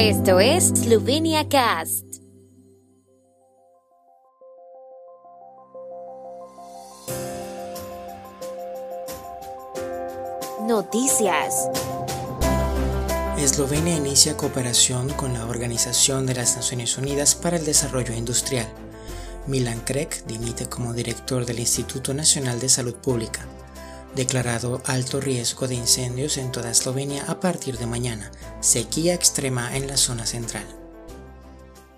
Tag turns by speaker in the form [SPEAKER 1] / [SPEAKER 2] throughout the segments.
[SPEAKER 1] Esto es Slovenia Cast. Noticias.
[SPEAKER 2] Eslovenia inicia cooperación con la Organización de las Naciones Unidas para el Desarrollo Industrial. Milan Krek dimite como director del Instituto Nacional de Salud Pública. Declarado alto riesgo de incendios en toda Eslovenia a partir de mañana. Sequía extrema en la zona central.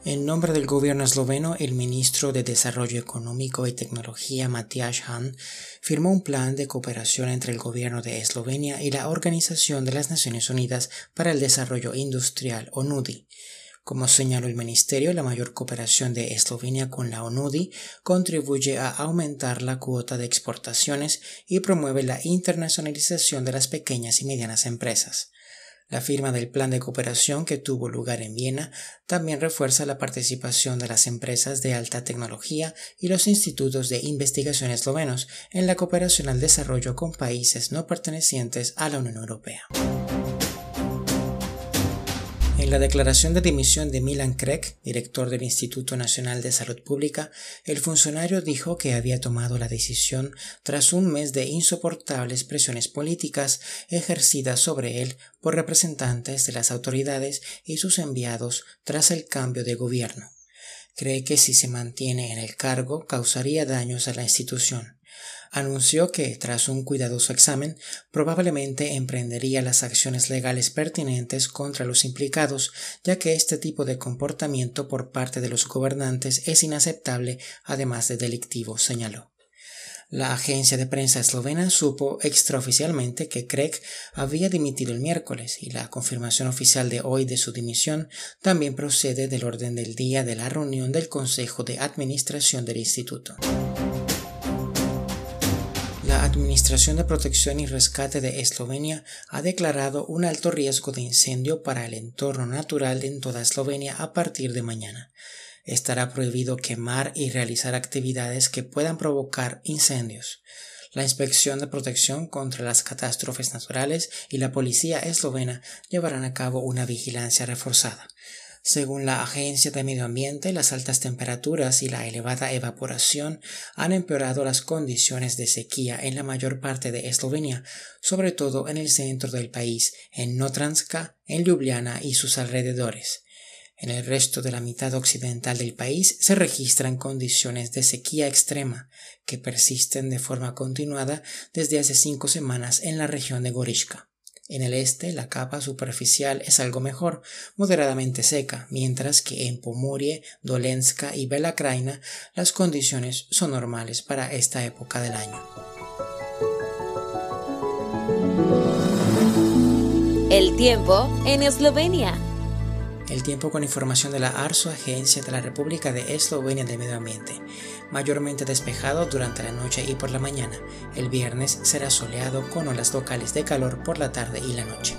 [SPEAKER 2] En nombre del gobierno esloveno, el ministro de Desarrollo Económico y Tecnología Matías Han firmó un plan de cooperación entre el gobierno de Eslovenia y la Organización de las Naciones Unidas para el Desarrollo Industrial, ONUDI. Como señaló el ministerio, la mayor cooperación de Eslovenia con la ONUDI contribuye a aumentar la cuota de exportaciones y promueve la internacionalización de las pequeñas y medianas empresas. La firma del plan de cooperación que tuvo lugar en Viena también refuerza la participación de las empresas de alta tecnología y los institutos de investigación eslovenos en la cooperación al desarrollo con países no pertenecientes a la Unión Europea. En la declaración de dimisión de Milan Krek, director del Instituto Nacional de Salud Pública, el funcionario dijo que había tomado la decisión tras un mes de insoportables presiones políticas ejercidas sobre él por representantes de las autoridades y sus enviados tras el cambio de gobierno. Cree que si se mantiene en el cargo causaría daños a la institución anunció que, tras un cuidadoso examen, probablemente emprendería las acciones legales pertinentes contra los implicados, ya que este tipo de comportamiento por parte de los gobernantes es inaceptable, además de delictivo, señaló. La agencia de prensa eslovena supo extraoficialmente que Craig había dimitido el miércoles y la confirmación oficial de hoy de su dimisión también procede del orden del día de la reunión del Consejo de Administración del Instituto. Administración de Protección y Rescate de Eslovenia ha declarado un alto riesgo de incendio para el entorno natural en toda Eslovenia a partir de mañana. Estará prohibido quemar y realizar actividades que puedan provocar incendios. La Inspección de Protección contra las Catástrofes Naturales y la Policía eslovena llevarán a cabo una vigilancia reforzada. Según la Agencia de Medio Ambiente, las altas temperaturas y la elevada evaporación han empeorado las condiciones de sequía en la mayor parte de Eslovenia, sobre todo en el centro del país, en Notranska, en Ljubljana y sus alrededores. En el resto de la mitad occidental del país se registran condiciones de sequía extrema que persisten de forma continuada desde hace cinco semanas en la región de Gorishka. En el este, la capa superficial es algo mejor, moderadamente seca, mientras que en Pomorie, Dolenska y Belakraina las condiciones son normales para esta época del año.
[SPEAKER 1] El tiempo en Eslovenia.
[SPEAKER 2] El tiempo con información de la ARSO, Agencia de la República de Eslovenia de Medio Ambiente. Mayormente despejado durante la noche y por la mañana. El viernes será soleado con olas locales de calor por la tarde y la noche.